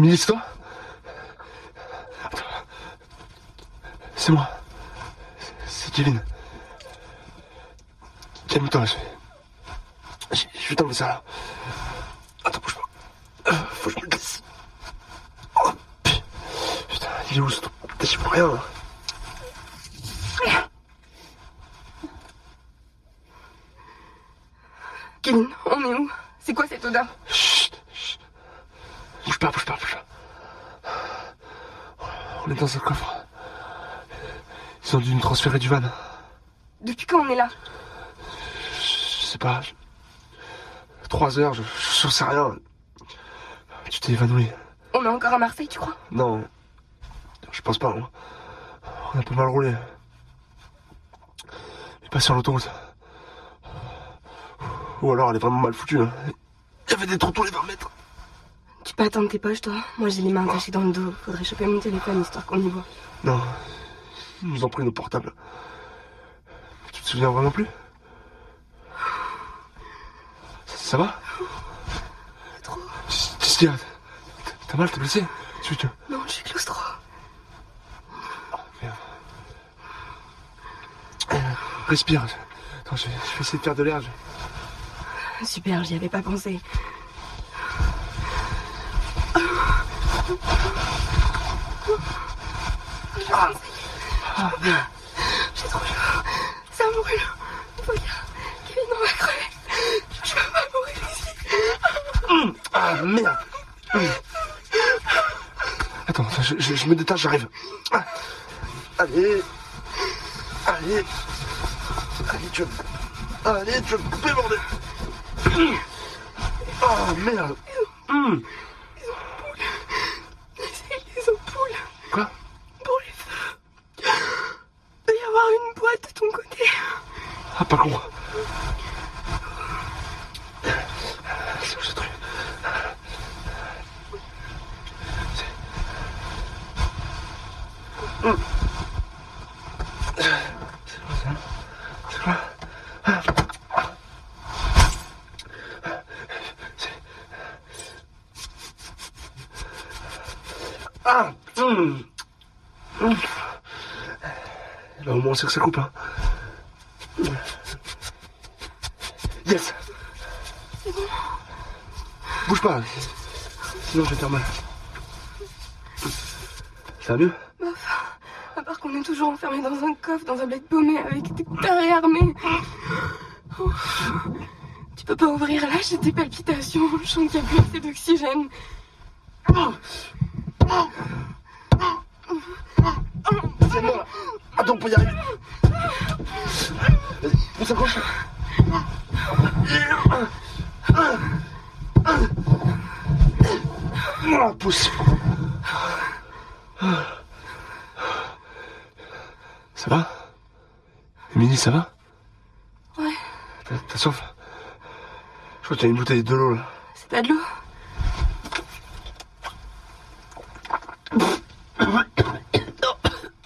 Émilie, c'est toi Attends. C'est moi. C'est Kevin. Calme-toi, je vais... Je je vais t'enlever ça là. Attends, bouge pas. Euh, Faut que je me glisse. Oh, pu- putain, il est où ce J'y vois rien. là. Kevin, on est où? C'est quoi cette odeur? Bouge pas, bouge pas, bouge pas. On est dans un coffre. Ils ont dû nous transférer du van. Depuis quand on est là Je sais pas. je- Trois heures, je je sais rien. Tu t'es évanoui. On est encore à Marseille, tu crois Non. Je pense pas. On on a pas mal roulé. Mais pas sur l'autoroute. Ou alors elle est vraiment mal foutue. hein. Il y avait des trous tous les 20 mètres. Peux attendre tes poches, toi Moi, j'ai les mains attachées dans le dos. Faudrait choper mon téléphone histoire qu'on y voit. Non. Ils nous ont pris nos portables. Tu te souviens vraiment plus? Ça, ça va? Trop. Qu'est-ce qu'il y a T'as mal, t'es blessé? Tu, tu... Non, je suis claustro. Merde. Euh, Respire. Attends, je vais, je vais essayer de faire de l'air. je- Super, j'y avais pas pensé. Ah. J'ai trop chaud. Ça brûle. Faut bien. Kevin, on va crever. Je peux pas mourir ici. Ah, merde. Attends, je, me détache, j'arrive. Ah. Allez. Allez. Allez, tu vas... Allez, tu me couper, bordel. Ah, merde. C'est les ampoules Quoi pour les feux. Doit y avoir une boîte de ton côté. Ah, pas con. C'est où ce truc C'est- Hum. C'est quoi ça C'est quoi C'est- Ah hum. Hum. Au moins, c'est que ça coupe, hein. Yes Bouge pas, sinon je vais faire mal. Ça va mieux? À part qu'on est toujours enfermé dans un coffre, dans un bled paumé avec des tarés armés. Oh. Tu peux pas ouvrir là, j'ai des palpitations. Je sens qu'il y a plus assez d'oxygène. C'est moi Attends, on peut y arriver. Vas-y, on s'accroche Ah, Pousse Ça va? Émilie, ça va? Ouais, T'as t'as soif? Je crois que t'as une bouteille de l'eau là. c'est pas de l'eau?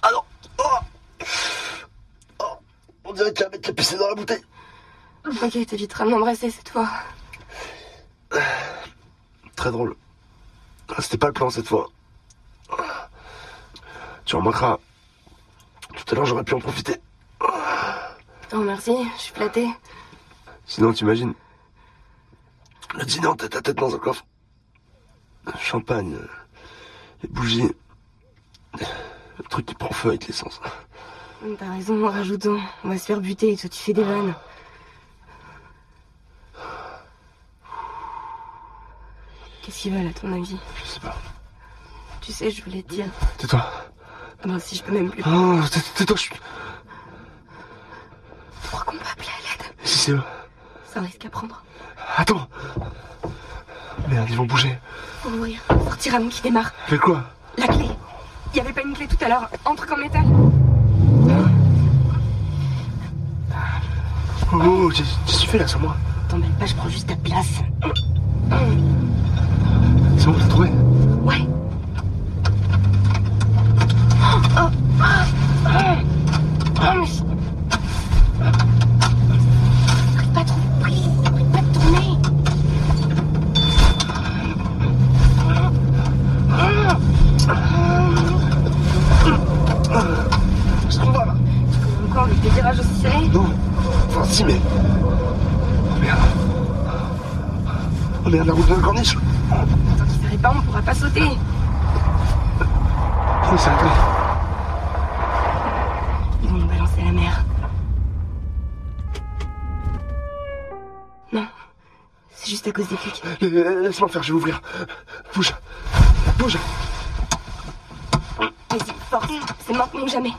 Ah non oh. Oh. On dirait qu'il y a un mec qui a pissé dans la bouteille. Ok, t'éviteras de m'embrasser cette fois. Très drôle. C'était pas le plan cette fois. Tu remarqueras. Tout à l'heure, j'aurais pu en profiter. Non, merci, je suis flattée. Sinon, t'imagines. Le dîner en tête à tête dans un coffre. Champagne. Les bougies. Le truc qui prend feu avec l'essence. T'as raison, rajoutons. On va se faire buter et toi tu fais des vannes. Qu'est-ce qu'ils veulent à ton avis Je sais pas. Tu sais, je voulais te dire. Tais-toi. Bon, si je peux même plus. Oh, tais- tais-toi. je- Tu crois qu'on peut appeler à l'aide Si c'est eux. Ça risque à prendre. Attends. Merde, ils vont bouger. Faut ouvrir. Sortir avant qu'il démarre. Fais quoi La clé. Il y avait pas une clé tout à l'heure. Un truc en métal. Oh, oh, qu'est-ce qu'est-ce que tu fais là, sans moi T'embête pas, je prends juste ta place. C'est bon, t'as trouvé Ouais. Oh, mais... J'arrive pas à trouver de prise. J'arrive pas de tourner. si, mais. Oh merde. Oh merde, la route de la corniche. Tant qu'il s'arrête pas, on pourra pas sauter. C'est arrêté. Ils vont nous balancer à la mer. Non, c'est juste à cause des flics. Euh, Laisse-moi faire, je vais ouvrir. Bouge. Bouge. Vas-y, force, c'est maintenant ou jamais.